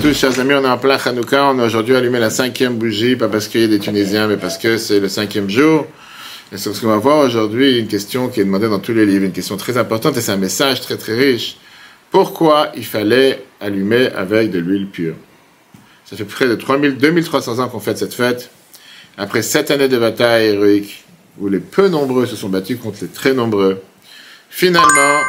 tous, chers amis, on est en plein Hanouka. On a aujourd'hui allumé la cinquième bougie, pas parce qu'il y a des Tunisiens, mais parce que c'est le cinquième jour. Et c'est ce qu'on va voir aujourd'hui, une question qui est demandée dans tous les livres, une question très importante et c'est un message très très riche. Pourquoi il fallait allumer avec de l'huile pure? Ça fait près de 3000, 2300 ans qu'on fait cette fête. Après sept années de bataille héroïque, où les peu nombreux se sont battus contre les très nombreux, finalement,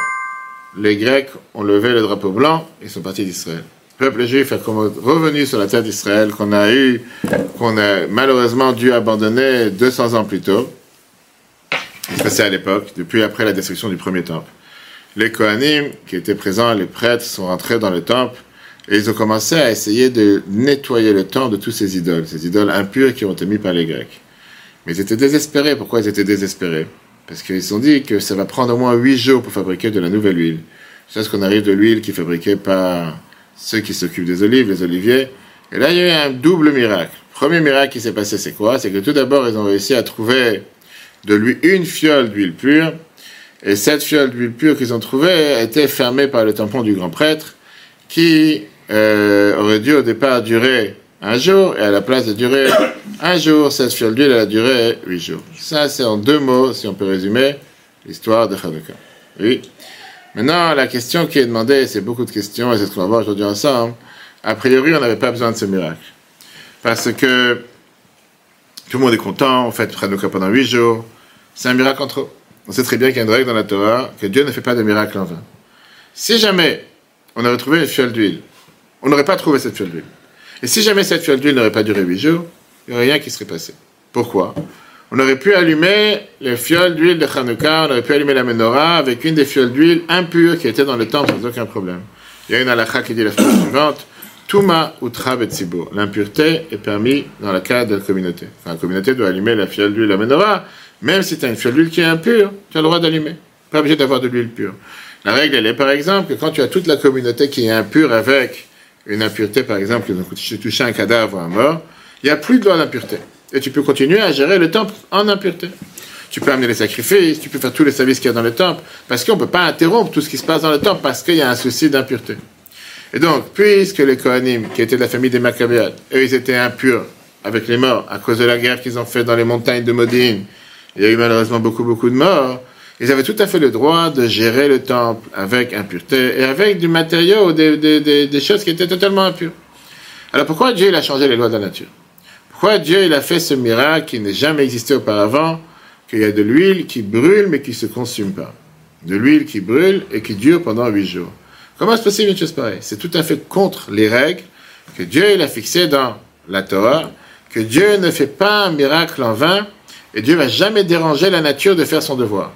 les Grecs ont levé le drapeau blanc et sont partis d'Israël. Le peuple juif est revenu sur la terre d'Israël qu'on a eu, qu'on a malheureusement dû abandonner 200 ans plus tôt. C'est à l'époque, depuis après la destruction du premier temple. Les Kohanim, qui étaient présents, les prêtres, sont rentrés dans le temple et ils ont commencé à essayer de nettoyer le temple de tous ces idoles, ces idoles impures qui ont été mises par les Grecs. Mais ils étaient désespérés. Pourquoi ils étaient désespérés? Parce qu'ils se sont dit que ça va prendre au moins huit jours pour fabriquer de la nouvelle huile. C'est ce qu'on arrive de l'huile qui est fabriquée par ceux qui s'occupent des olives, les oliviers. Et là, il y a eu un double miracle. Premier miracle qui s'est passé, c'est quoi? C'est que tout d'abord, ils ont réussi à trouver de lui une fiole d'huile pure. Et cette fiole d'huile pure qu'ils ont trouvée était fermée par le tampon du grand prêtre, qui euh, aurait dû au départ durer un jour, et à la place de durer un jour, cette fiole d'huile, a duré huit jours. Ça, c'est en deux mots, si on peut résumer, l'histoire de Hanukkah. Oui. Maintenant, la question qui est demandée, c'est beaucoup de questions, et c'est ce qu'on va voir aujourd'hui ensemble. A priori, on n'avait pas besoin de ce miracle. Parce que tout le monde est content, on fait Hanukkah pendant huit jours. C'est un miracle en trop. On sait très bien qu'il y a une règle dans la Torah, que Dieu ne fait pas de miracle en vain. Si jamais on avait trouvé une fiole d'huile, on n'aurait pas trouvé cette fiole d'huile. Et si jamais cette fiole d'huile n'aurait pas duré huit jours, il n'y aurait rien qui serait passé. Pourquoi? On aurait pu allumer les fioles d'huile de Hanouka, on aurait pu allumer la menorah avec une des fioles d'huile impures qui était dans le temple sans aucun problème. Il y a une halakha qui dit la phrase suivante Touma utra betzibur. L'impureté est permise dans le cadre de la communauté. Enfin, la communauté doit allumer la fiole d'huile, la menorah, même si tu as une fiole d'huile qui est impure, tu as le droit d'allumer. Pas obligé d'avoir de l'huile pure. La règle, elle est par exemple que quand tu as toute la communauté qui est impure avec une impureté, par exemple, tu touché un cadavre à mort, il n'y a plus de loi d'impureté. Et tu peux continuer à gérer le temple en impureté. Tu peux amener les sacrifices, tu peux faire tous les services qu'il y a dans le temple, parce qu'on ne peut pas interrompre tout ce qui se passe dans le temple, parce qu'il y a un souci d'impureté. Et donc, puisque les Kohanim, qui étaient de la famille des Maccabéades, eux, ils étaient impurs avec les morts, à cause de la guerre qu'ils ont faite dans les montagnes de Modine, il y a eu malheureusement beaucoup, beaucoup de morts, ils avaient tout à fait le droit de gérer le temple avec impureté et avec du matériau, des, des, des, choses qui étaient totalement impures. Alors pourquoi Dieu il a changé les lois de la nature? Pourquoi Dieu il a fait ce miracle qui n'a jamais existé auparavant, qu'il y a de l'huile qui brûle mais qui ne se consume pas. De l'huile qui brûle et qui dure pendant huit jours. Comment est-ce possible une chose pareille? C'est tout à fait contre les règles que Dieu il a fixées dans la Torah, que Dieu ne fait pas un miracle en vain et Dieu va jamais déranger la nature de faire son devoir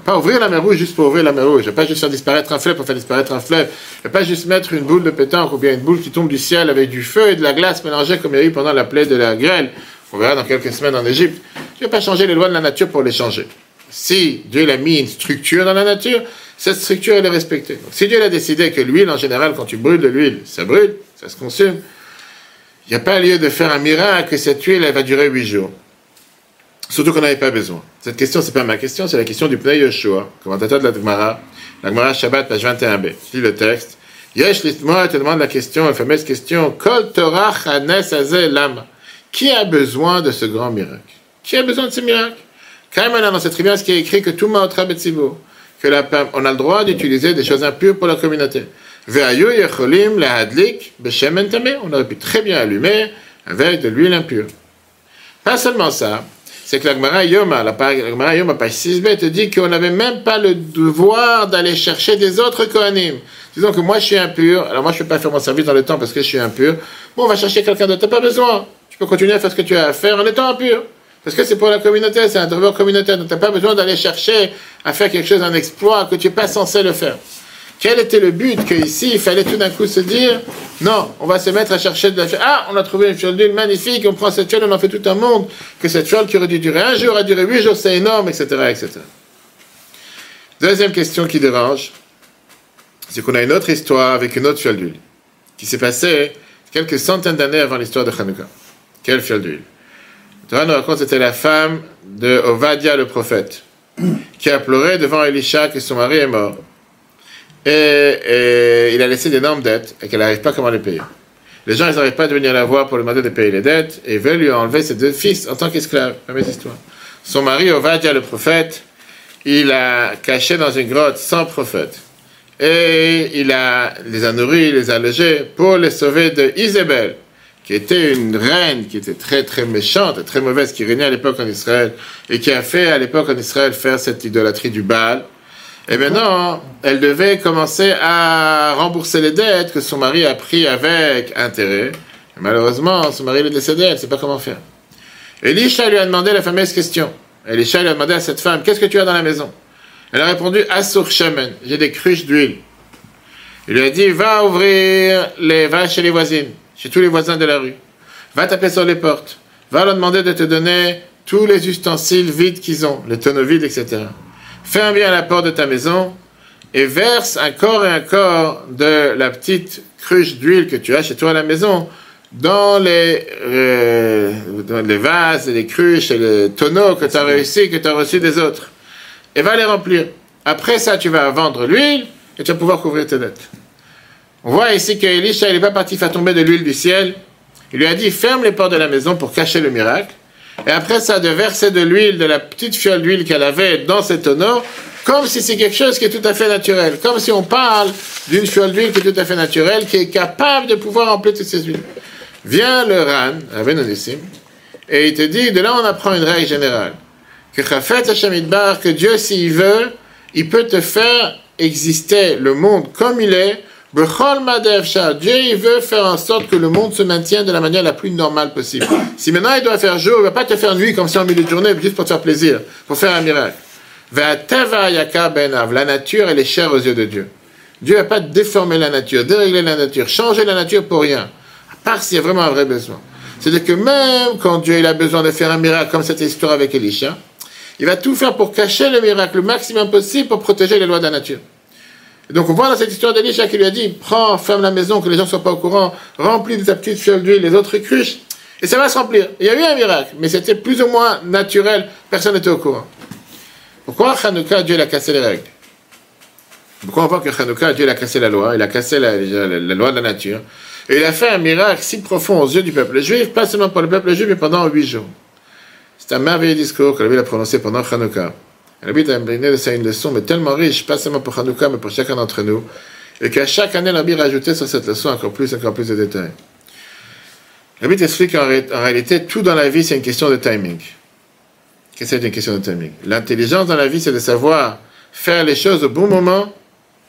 pas ouvrir la mer rouge juste pour ouvrir la mer rouge. Je vais pas juste faire disparaître un fleuve pour faire disparaître un fleuve. Je vais pas juste mettre une boule de pétanque ou bien une boule qui tombe du ciel avec du feu et de la glace mélangée comme il y a eu pendant la plaie de la grêle. On verra dans quelques semaines en Égypte. Je vais pas changer les lois de la nature pour les changer. Si Dieu a mis une structure dans la nature, cette structure elle est respectée. Donc, si Dieu a décidé que l'huile en général, quand tu brûles de l'huile, ça brûle, ça se consume, il n'y a pas lieu de faire un miracle que cette huile elle va durer huit jours. Surtout qu'on n'avait pas besoin. Cette question, c'est pas ma question, c'est la question du Pnei Yoshua, commentateur de la Gemara, la Gemara Shabbat, page 21b. Je lis le texte. Yesh Litmoa te demande la question, la fameuse question, Kol Torah Lama. Qui a besoin de ce grand miracle? Qui a besoin de ce miracle? Kaimana, dans cette rivière, ce qui est écrit que tout Maotra Betsibo, que la, on a le droit d'utiliser des choses impures pour la communauté. Ve'ayu Yecholim Beshemen On aurait pu très bien allumer avec de l'huile impure. Pas seulement ça, c'est que la Gemara Yoma, la Gemara Yoma, page 6b, te dit qu'on n'avait même pas le devoir d'aller chercher des autres Kohanim. Disons que moi je suis impur, alors moi je ne peux pas faire mon service dans le temps parce que je suis impur. Bon, on va chercher quelqu'un d'autre, n'as pas besoin. Tu peux continuer à faire ce que tu as à faire en étant impur. Parce que c'est pour la communauté, c'est un devoir communautaire. Donc tu pas besoin d'aller chercher à faire quelque chose, un exploit que tu n'es pas censé le faire. Quel était le but qu'ici, il fallait tout d'un coup se dire, non, on va se mettre à chercher de la fiole. Ah, on a trouvé une fiole d'huile magnifique, on prend cette fiole, on en fait tout un monde, que cette fiole qui aurait dû durer un jour a duré huit jours, c'est énorme, etc., etc. Deuxième question qui dérange, c'est qu'on a une autre histoire avec une autre fiole d'huile, qui s'est passée quelques centaines d'années avant l'histoire de Hanouka. Quelle fiole d'huile? Torah nous raconte c'était la femme de Ovadia le prophète, qui a pleuré devant Elisha que son mari est mort et, il a laissé d'énormes dettes et qu'elle n'arrive pas comment les payer. Les gens, ils n'arrivent pas de venir la voir pour lui demander de payer les dettes et veulent lui enlever ses deux fils en tant qu'esclave. Fameuse histoire. Son mari, Ovadia, le prophète, il a caché dans une grotte sans prophète. Et il a, les a nourris, les a logés pour les sauver de Isabelle, qui était une reine qui était très très méchante très mauvaise, qui régnait à l'époque en Israël et qui a fait à l'époque en Israël faire cette idolâtrie du Baal. Et maintenant, elle devait commencer à rembourser les dettes que son mari a pris avec intérêt. malheureusement, son mari est décédé, elle ne sait pas comment faire. Elisha lui a demandé la fameuse question. Elisha lui a demandé à cette femme, qu'est-ce que tu as dans la maison? Elle a répondu, Assur Shemen, j'ai des cruches d'huile. Il lui a dit, va ouvrir les, va chez les voisines, chez tous les voisins de la rue. Va taper sur les portes. Va leur demander de te donner tous les ustensiles vides qu'ils ont, les tonneaux vides, etc ferme bien la porte de ta maison et verse un corps et un corps de la petite cruche d'huile que tu as chez toi à la maison dans les, euh, dans les vases, les cruches et les tonneaux que tu as réussi, que tu as reçus des autres. Et va les remplir. Après ça, tu vas vendre l'huile et tu vas pouvoir couvrir tes dettes. On voit ici qu'Elisha, il n'est pas parti faire tomber de l'huile du ciel. Il lui a dit, ferme les portes de la maison pour cacher le miracle. Et après ça, de verser de l'huile, de la petite fiole d'huile qu'elle avait dans cet tonneau, comme si c'est quelque chose qui est tout à fait naturel. Comme si on parle d'une fiole d'huile qui est tout à fait naturelle, qui est capable de pouvoir remplir toutes ces huiles. Vient le Ran, Avenonissime, et il te dit, de là on apprend une règle générale. Que Chafet Hashem que Dieu, s'il veut, il peut te faire exister le monde comme il est, Dieu il veut faire en sorte que le monde se maintienne de la manière la plus normale possible. Si maintenant il doit faire jour, il ne va pas te faire nuit comme si en milieu de journée, juste pour te faire plaisir, pour faire un miracle. La nature, elle est chère aux yeux de Dieu. Dieu ne va pas déformer la nature, dérégler la nature, changer la nature pour rien, à part s'il y a vraiment un vrai besoin. C'est-à-dire que même quand Dieu il a besoin de faire un miracle comme cette histoire avec Elisha, il va tout faire pour cacher le miracle le maximum possible pour protéger les lois de la nature donc on voit dans cette histoire d'Elisha qui lui a dit, prends, ferme la maison, que les gens ne soient pas au courant, remplis de ta petite fiole d'huile les autres cruches, et ça va se remplir. Il y a eu un miracle, mais c'était plus ou moins naturel, personne n'était au courant. Pourquoi Hanouka, Dieu a cassé les règles? Pourquoi on voit que Hanouka, Dieu a cassé la loi, il a cassé la, loi de la nature, et il a fait un miracle si profond aux yeux du peuple juif, pas seulement pour le peuple juif, mais pendant huit jours. C'est un merveilleux discours que lui a prononcé pendant Hanouka. Rabbi de c'est une leçon, mais tellement riche, pas seulement pour Hanouka, mais pour chacun d'entre nous, et qu'à chaque année, Rabbi rajoutait sur cette leçon encore plus, encore plus de détails. Rabbi t'explique qu'en réalité, tout dans la vie, c'est une question de timing. Qu'est-ce que c'est une question de timing? L'intelligence dans la vie, c'est de savoir faire les choses au bon moment,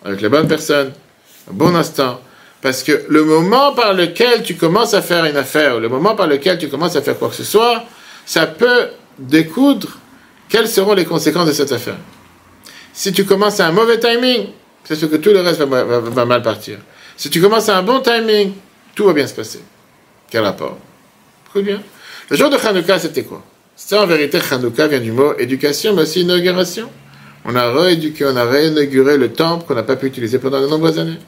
avec les bonnes personnes, au bon instant. Parce que le moment par lequel tu commences à faire une affaire, ou le moment par lequel tu commences à faire quoi que ce soit, ça peut découdre quelles seront les conséquences de cette affaire? Si tu commences à un mauvais timing, c'est sûr que tout le reste va, mal partir. Si tu commences à un bon timing, tout va bien se passer. Quel rapport? Écoute bien. Le jour de Hanouka, c'était quoi? C'était en vérité, Hanouka vient du mot éducation, mais aussi inauguration. On a rééduqué, on a réinauguré le temple qu'on n'a pas pu utiliser pendant de nombreuses années.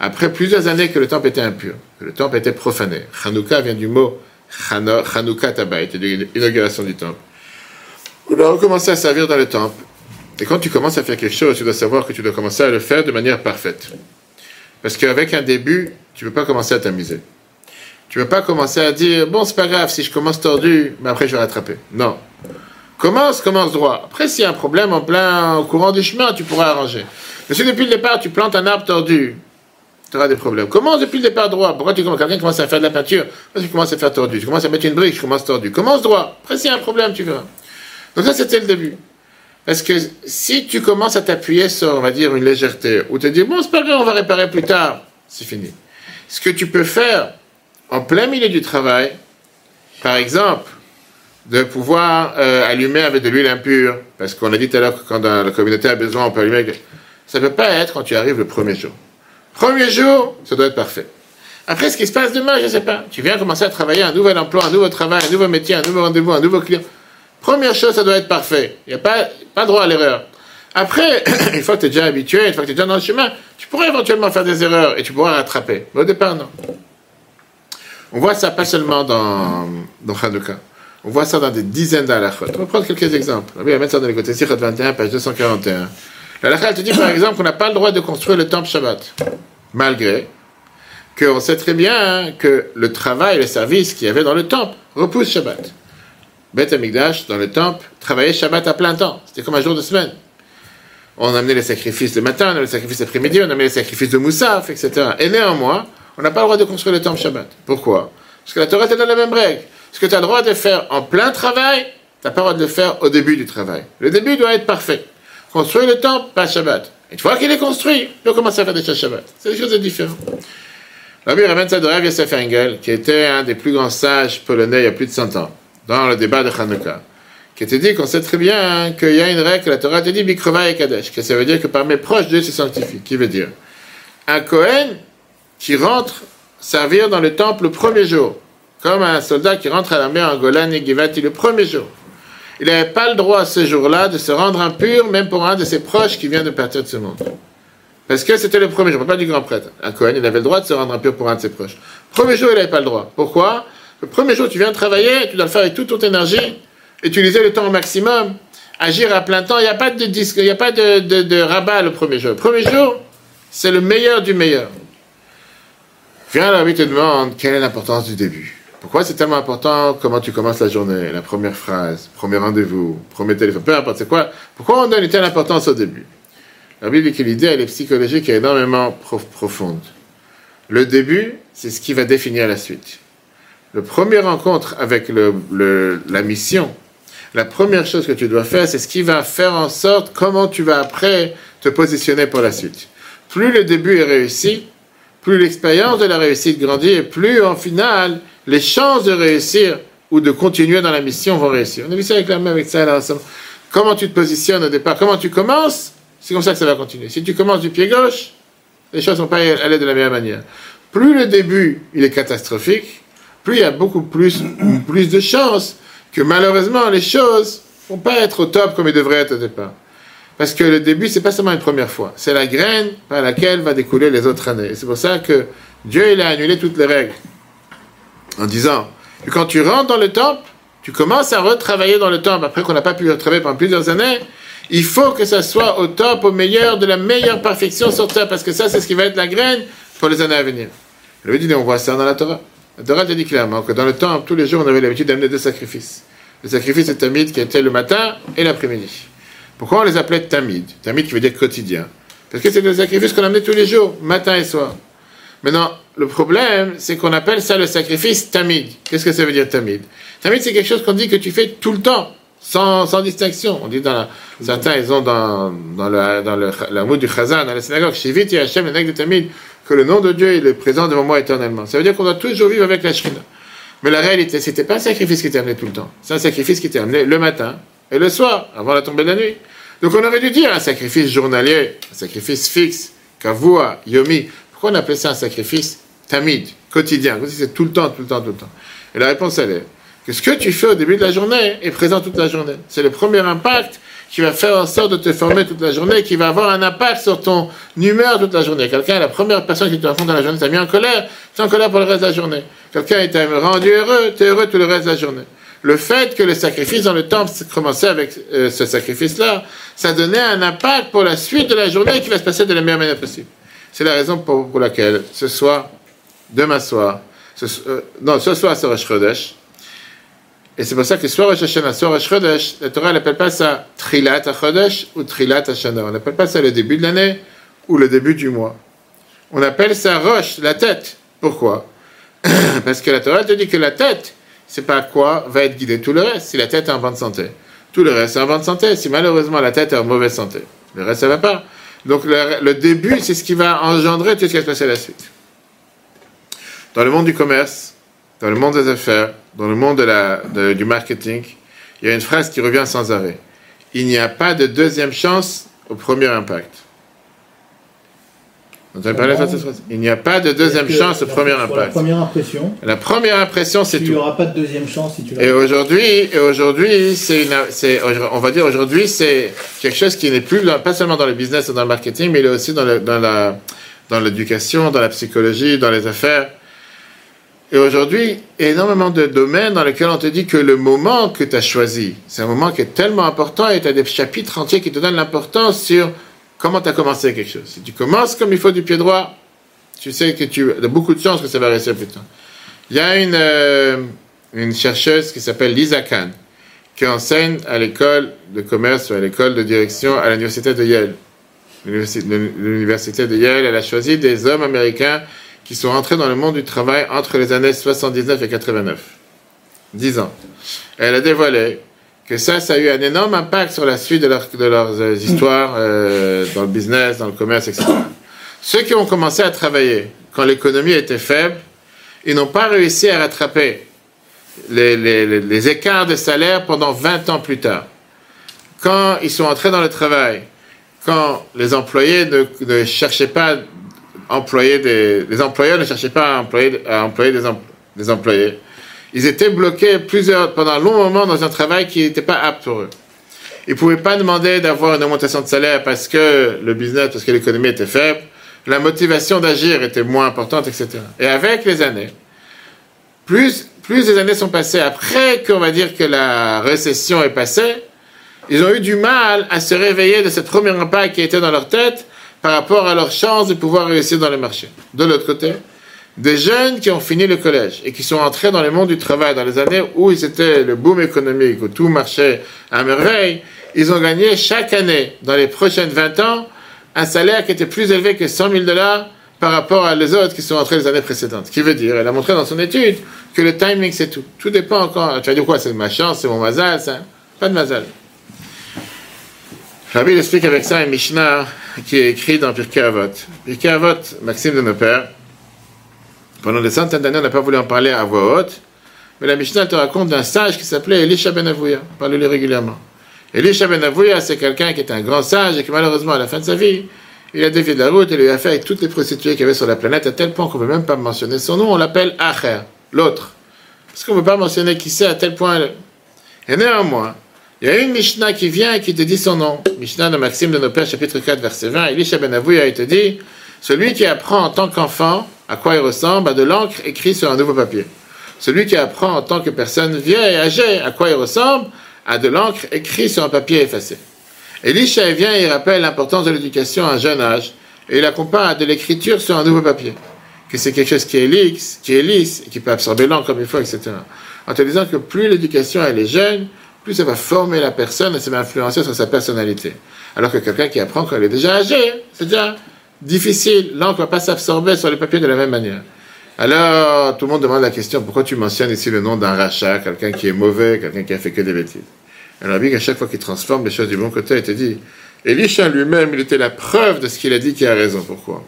Après plusieurs années que le temple était impur, que le temple était profané. Hanouka vient du mot Hanouka Tabayt, l'inauguration du temple. On dois recommencer à servir dans le temple. Et quand tu commences à faire quelque chose, tu dois savoir que tu dois commencer à le faire de manière parfaite. Parce qu'avec un début, tu ne peux pas commencer à t'amuser. Tu ne peux pas commencer à dire, bon, c'est pas grave, si je commence tordu, mais après je vais rattraper. Non. Commence, commence droit. Après, s'il y a un problème en plein au courant du chemin, tu pourras arranger. Mais si depuis le départ, tu plantes un arbre tordu, tu auras des problèmes. Commence depuis le départ droit. Pourquoi tu commences Quelqu'un commence à faire de la peinture, tu commences à faire tordu. Tu commences à mettre une brique, je commence tordu. Commence droit. Après, s'il y a un problème, tu verras. Donc ça, c'était le début. Parce que si tu commences à t'appuyer sur, on va dire, une légèreté, ou te dire, bon, c'est pas grave, on va réparer plus tard, c'est fini. Ce que tu peux faire en plein milieu du travail, par exemple, de pouvoir euh, allumer avec de l'huile impure, parce qu'on a dit tout à l'heure que quand la communauté a besoin, on peut allumer avec... Ça ne peut pas être quand tu arrives le premier jour. Premier jour, ça doit être parfait. Après, ce qui se passe demain, je ne sais pas. Tu viens commencer à travailler un nouvel emploi, un nouveau travail, un nouveau métier, un nouveau rendez-vous, un nouveau client. Première chose, ça doit être parfait. Il n'y a pas, pas droit à l'erreur. Après, une fois que tu es déjà habitué, une fois que tu es déjà dans le chemin, tu pourrais éventuellement faire des erreurs et tu pourras rattraper. Mais au départ, non. On voit ça pas seulement dans, dans Hanouka. On voit ça dans des dizaines d'alakhot. On va prendre quelques exemples. On va mettre ça dans les côtés 21, page 241. L'alakha, te dit par exemple qu'on n'a pas le droit de construire le temple Shabbat. Malgré qu'on sait très bien que le travail, le service qu'il y avait dans le temple repousse Shabbat. Beth Amigdash, dans le temple, travaillait Shabbat à plein temps. C'était comme un jour de semaine. On amenait les sacrifices le matin, on amenait les sacrifices l'après-midi, on amenait les sacrifices de Moussaf, etc. Et néanmoins, on n'a pas le droit de construire le temple Shabbat. Pourquoi? Parce que la Torah te donne la même règle. Ce que tu as le droit de faire en plein travail, tu n'as pas le droit de le faire au début du travail. Le début doit être parfait. Construire le temple, pas Shabbat. Une fois qu'il est construit, on commence à faire des choses Shabbat. C'est des choses différentes. Rabbi Rav Yosef Engel, qui était un des plus grands sages polonais il y a plus de 100 ans, dans le débat de Hanouka, qui était dit qu'on sait très bien qu'il y a une règle que la Torah te dit Bikrova et Kadesh, que ça veut dire que par mes proches, Dieu se sanctifie. Qui veut dire? Un Kohen qui rentre servir dans le temple le premier jour, comme un soldat qui rentre à l'armée en Golan et Givati le premier jour. Il n'avait pas le droit ce jour-là de se rendre impur, même pour un de ses proches qui vient de partir de ce monde. Parce que c'était le premier jour, pas du grand prêtre. Un Cohen, il avait le droit de se rendre impur pour un de ses proches. Premier jour, il n'avait pas le droit. Pourquoi? Le premier jour, tu viens travailler, tu dois le faire avec toute ton énergie, utiliser le temps au maximum, agir à plein temps. Il n'y a pas de disque, il n'y a pas de, rabat le premier jour. Le premier jour, c'est le meilleur du meilleur. Viens là, te demande quelle est l'importance du début? Pourquoi c'est tellement important? Comment tu commences la journée, la première phrase, premier rendez-vous, premier téléphone, peu importe, c'est quoi? Pourquoi on donne une telle importance au début? La Bible dit que l'idée, elle est psychologique et énormément profonde. Le début, c'est ce qui va définir la suite. Le premier rencontre avec la mission, la première chose que tu dois faire, c'est ce qui va faire en sorte comment tu vas après te positionner pour la suite. Plus le début est réussi, plus l'expérience de la réussite grandit et plus en final les chances de réussir ou de continuer dans la mission vont réussir. On a vu ça avec la même avec ça là. Comment tu te positionnes au départ, comment tu commences, c'est comme ça que ça va continuer. Si tu commences du pied gauche, les choses ne vont pas aller de la meilleure manière. Plus le début il est catastrophique, plus il y a beaucoup plus, plus de chances que malheureusement les choses ne vont pas être au top comme ils devraient être au départ. Parce que le début, c'est pas seulement une première fois, c'est la graine par laquelle va découler les autres années. Et c'est pour ça que Dieu il a annulé toutes les règles en disant que quand tu rentres dans le temple, tu commences à retravailler dans le temple, après qu'on n'a pas pu retravailler pendant plusieurs années, il faut que ça soit au top, au meilleur, de la meilleure perfection sur terre, parce que ça, c'est ce qui va être la graine pour les années à venir. Le dit, on voit ça dans la Torah. La te dit clairement que dans le temple, tous les jours, on avait l'habitude d'amener deux sacrifices. Le sacrifice de Tamid qui était le matin et l'après-midi. Pourquoi on les appelait Tamid? Tamid qui veut dire quotidien. Parce que c'est des sacrifices qu'on amenait tous les jours, matin et soir. Maintenant, le problème, c'est qu'on appelle ça le sacrifice tamid. Qu'est-ce que ça veut dire tamid? Tamid, c'est quelque chose qu'on dit que tu fais tout le temps, sans, sans distinction. On dit dans la, certains, ils ont dans, dans le, dans le, la du chazan, dans la synagogue, Shivit et Hashem, le de tamid, que le nom de Dieu est présent devant moi éternellement. Ça veut dire qu'on doit toujours vivre avec la shrina. Mais la réalité, c'était pas un sacrifice qui était amené tout le temps. C'est un sacrifice qui était amené le matin et le soir, avant la tombée de la nuit. Donc on aurait dû dire un sacrifice journalier, un sacrifice fixe, kavua, yomi. Pourquoi on appelait ça un sacrifice tamid, quotidien? C'est tout le temps, tout le temps, tout le temps. Et la réponse, elle est que ce que tu fais au début de la journée est présent toute la journée. C'est le premier impact qui va faire en sorte de te former toute la journée, qui va avoir un impact sur ton humeur toute la journée. Quelqu'un, la première personne qui te rencontre dans la journée, t'a mis en colère, tu es en colère pour le reste de la journée. Quelqu'un t'a rendu heureux, tu es heureux tout le reste de la journée. Le fait que le sacrifice dans le temple commençait avec euh, ce sacrifice-là, ça donnait un impact pour la suite de la journée qui va se passer de la meilleure manière possible. C'est la raison pour, laquelle ce soir, demain soir, euh, non, ce soir c'est Rosh Chodesh, et c'est pour ça que soit Rosh Hashanah, soit Rosh Chodesh, la Torah n'appelle pas ça Trilat Chodesh ou Trilat Hashanah. On n'appelle pas ça le début de l'année ou le début du mois. On appelle ça Rosh, la tête. Pourquoi? Parce que la Torah te dit que la tête, c'est pas quoi va être guidé tout le reste, si la tête est en bonne santé. Tout le reste est en bonne santé, si malheureusement la tête est en mauvaise santé. Le reste, ça va pas. Donc le, début, c'est ce qui va engendrer tout ce qui va se passer à la suite. Dans le monde du commerce, dans le monde des affaires, dans le monde de la, du marketing, il y a une phrase qui revient sans arrêt. Il n'y a pas de deuxième chance au premier impact. Il n'y a pas de deuxième chance au premier impact. La première impression. La première impression, c'est tout. Il n'y aura pas de deuxième chance si tu Et aujourd'hui, et aujourd'hui, c'est, on va dire aujourd'hui, c'est quelque chose qui n'est plus pas seulement dans le business ou dans le marketing, mais il est aussi dans, dans la, dans l'éducation, dans la psychologie, dans les affaires. Et aujourd'hui, énormément de domaines dans lesquels on te dit que le moment que tu as choisi, c'est un moment qui est tellement important et tu as des chapitres entiers qui te donnent l'importance sur comment tu as commencé quelque chose. Si tu commences comme il faut du pied droit, tu sais que tu as beaucoup de chances que ça va rester plus tard. Il y a une, euh, une chercheuse qui s'appelle Lisa Kahn, qui enseigne à l'école de commerce ou à l'école de direction à l'université de Yale. L'université de Yale, elle a choisi des hommes américains qui sont entrés dans le monde du travail entre les années 79 et 89. 10 ans. Elle a dévoilé que ça, ça a eu un énorme impact sur la suite de, leurs euh, histoires euh, dans le business, dans le commerce, etc. Ceux qui ont commencé à travailler quand l'économie était faible, ils n'ont pas réussi à rattraper les, écarts de salaire pendant 20 ans plus tard. Quand ils sont entrés dans le travail, quand les employés ne cherchaient pas employer des, les employeurs ne cherchaient pas à employer, des, employés, ils étaient bloqués plusieurs, pendant un long moment dans un travail qui n'était pas apte pour eux. Ils ne pouvaient pas demander d'avoir une augmentation de salaire parce que le business, parce que l'économie était faible. La motivation d'agir était moins importante, etc. Et avec les années, plus, plus les années sont passées, après qu'on va dire que la récession est passée, ils ont eu du mal à se réveiller de cette premier impact qui était dans leur tête par rapport à leur chance de pouvoir réussir dans le marché. De l'autre côté, des jeunes qui ont fini le collège et qui sont entrés dans le monde du travail dans les années où c'était le boom économique, où tout marchait à merveille, ils ont gagné chaque année, dans les prochaines 20 ans, un salaire qui était plus élevé que 100 000 dollars par rapport à les autres qui sont entrés les années précédentes. Ce qui veut dire, elle a montré dans son étude que le timing c'est tout. Tout dépend encore. Tu vas dire quoi C'est ma chance, c'est mon mazal, Pas de mazal. Rabbi explique avec ça un Mishnah qui est écrit dans Pirkei Avot. Pirkei Avot, Maxime de nos pères, pendant des centaines d'années, on n'a pas voulu en parler à voix haute, mais la Mishnah te raconte d'un sage qui s'appelait Elisha Ben Avouya. Parle-lui régulièrement. Elisha Ben Avouya, c'est quelqu'un qui était un grand sage et qui, malheureusement, à la fin de sa vie, il a dévié de la route et lui a fait avec toutes les prostituées qu'il y avait sur la planète, à tel point qu'on ne peut même pas mentionner son nom, on l'appelle Acher, l'autre. Parce qu'on ne peut pas mentionner qui c'est à tel point. Et néanmoins, il y a une Mishnah qui vient et qui te dit son nom. Mishnah de Maxime de nos pères, chapitre 4, verset 20. Elisha Ben Avouya, il te dit celui qui apprend en tant qu'enfant à quoi il ressemble a de l'encre écrite sur un nouveau papier. Celui qui apprend en tant que personne vieille et âgée à quoi il ressemble a de l'encre écrite sur un papier effacé. Elisha vient et rappelle l'importance de l'éducation à un jeune âge et il la compare à de l'écriture sur un nouveau papier. Que c'est quelque chose qui est lisse, qui est lisse et qui peut absorber l'encre comme il faut, etc. En te disant que plus l'éducation est jeune, plus ça va former la personne et ça va influencer sur sa personnalité. Alors que quelqu'un qui apprend quand il est déjà âgé, c'est déjà difficile. L'encre ne va pas s'absorber sur les papiers de la même manière. Alors, tout le monde demande la question, pourquoi tu mentionnes ici le nom d'un rachat, quelqu'un qui est mauvais, quelqu'un qui a fait que des bêtises? Alors, qu'à chaque fois qu'il transforme les choses du bon côté, il te dit, Elisha lui-même, il était la preuve de ce qu'il a dit qui a raison. Pourquoi?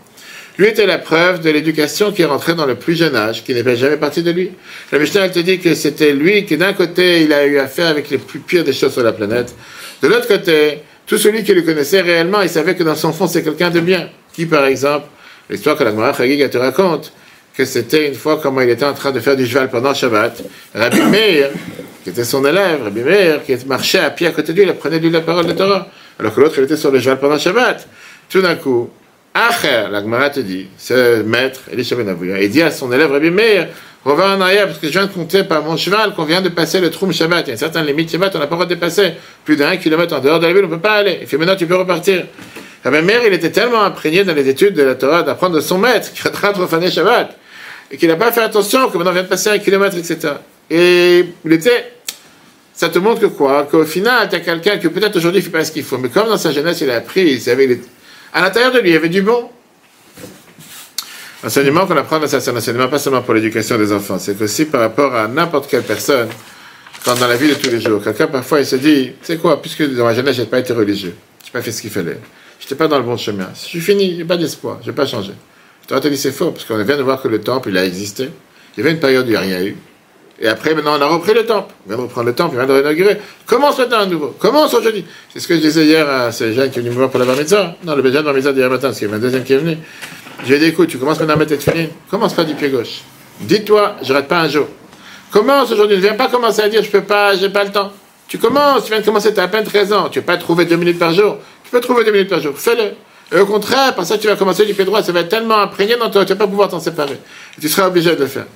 Lui était la preuve de l'éducation qui est rentrée dans le plus jeune âge, qui n'est jamais partie de lui. La Mishnah, elle te dit que c'était lui qui, d'un côté, il a eu affaire avec les plus pires des choses sur la planète. De l'autre côté, tout celui qui le connaissait réellement, il savait que dans son fond, c'est quelqu'un de bien. Qui, par exemple, l'histoire que la Gemara te raconte, que c'était une fois comment il était en train de faire du cheval pendant Shabbat. Rabbi Meir, qui était son élève, Rabbi Meir, qui marchait à pied à côté de lui, il apprenait de lui la parole de Torah. Alors que l'autre, il était sur le cheval pendant Shabbat. Tout d'un coup, Acher, la Gemara te dit, ce maître, Elisha Ben il dit à son élève Rabbi Meir, reviens en arrière, parce que je viens de compter par mon cheval qu'on vient de passer le Troum Shabbat. Il y a une certaine limite Shabbat, on n'a pas le droit de dépasser. Plus d'un kilomètre en dehors de la ville, on ne peut pas aller. Il fait maintenant, tu peux repartir. La mère, il était tellement imprégné dans les études de la Torah d'apprendre de son maître, qui a train de Shabbat, et qu'il n'a pas fait attention que maintenant on vient de passer un kilomètre, etc. Et il était. Ça te montre que quoi? Qu'au final, tu as quelqu'un qui peut-être aujourd'hui ne fait pas ce qu'il faut, mais comme dans sa jeunesse, il a appris, il savait. À l'intérieur de lui, il y avait du bon. L'enseignement qu'on apprend dans un enseignement pas seulement pour l'éducation des enfants, c'est aussi par rapport à n'importe quelle personne, quand dans la vie de tous les jours, quelqu'un parfois il se dit, c'est quoi, puisque dans ma jeunesse, je n'ai pas été religieux, je n'ai pas fait ce qu'il fallait. Je n'étais pas dans le bon chemin. Je suis fini, a pas d'espoir, je n'ai pas changé. Je te dit c'est faux, parce qu'on vient de voir que le temple, il a existé. Il y avait une période où il n'y a rien eu. Et après, maintenant, on a repris le temple. On vient de reprendre le temple, on vient de réinaugurer. Commence maintenant à nouveau? Commence aujourd'hui. C'est ce que je disais hier à ces gens qui sont venus me voir pour la bar mitzvah. Non, le la mitzvah d'hier matin, parce qu'il y deuxième qui est venu. Je lui ai dit, écoute, tu commences maintenant à mettre tes filines. Commence pas du pied gauche. Dis-toi, je rate pas un jour. Commence aujourd'hui. Ne viens pas commencer à dire, je peux pas, j'ai pas le temps. Tu commences, tu viens de commencer, tu as à peine 13 ans. Tu vas pas trouver deux minutes par jour. Tu peux trouver deux minutes par jour. Fais-le. Et au contraire, par ça, tu vas commencer du pied droit. Ça va être tellement imprégné dans toi, tu vas pas pouvoir t'en séparer. tu seras obligé de le faire.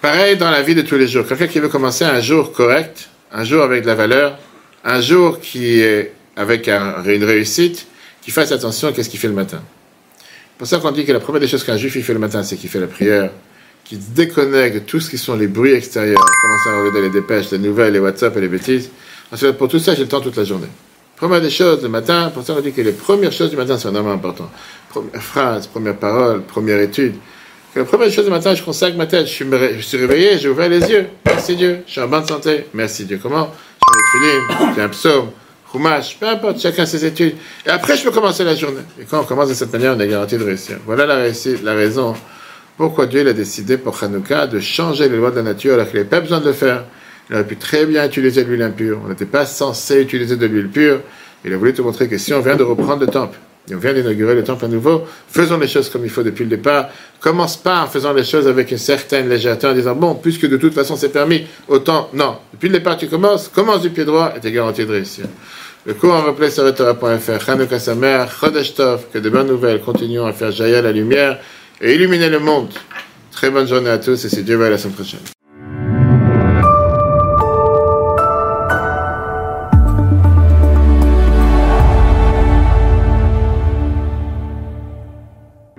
Pareil dans la vie de tous les jours. Quelqu'un qui veut commencer un jour correct, un jour avec de la valeur, un jour qui est avec une réussite, qui fasse attention à ce qu'il fait le matin. pour ça qu'on dit que la première des choses qu'un juif il fait le matin, c'est qu'il fait la prière, qu'il déconnecte tout ce qui sont les bruits extérieurs, commence à regarder les dépêches, les nouvelles, les WhatsApp et les bêtises. Ensuite, pour tout ça, j'ai le temps toute la journée. Première des choses, le matin, pour ça on dit que les premières choses du matin sont vraiment importantes. Première phrase, première parole, première étude. La première chose du matin, je consacre ma tête, je suis, je suis réveillé, j'ai ouvert les yeux. Merci Dieu, je suis en bonne santé. Merci Dieu. Comment? J'ai un j'ai un psaume, Chumash, peu importe, chacun ses études. Et après, je peux commencer la journée. Et quand on commence de cette manière, on est garanti de réussir. Voilà la, réussite, la raison pourquoi Dieu a décidé pour Hanouka de changer les lois de la nature alors qu'il n'avait pas besoin de le faire. Il aurait pu très bien utiliser de l'huile impure. On n'était pas censé utiliser de l'huile pure. Il a voulu te montrer que si on vient de reprendre le temple, et on vient d'inaugurer le temple à nouveau, faisons les choses comme il faut depuis le départ. Commence pas en faisant les choses avec une certaine légèreté en disant, bon, puisque de toute façon c'est permis, autant, non. Depuis le départ tu commences, commence du pied droit et tu es garanti de réussir. Le cours en replay sur Torah.fr, Chanukah Samer, Chodesh Tov, que de bonnes nouvelles continuons à faire jaillir la lumière et illuminer le monde. Très bonne journée à tous et c'est Dieu va la semaine prochaine.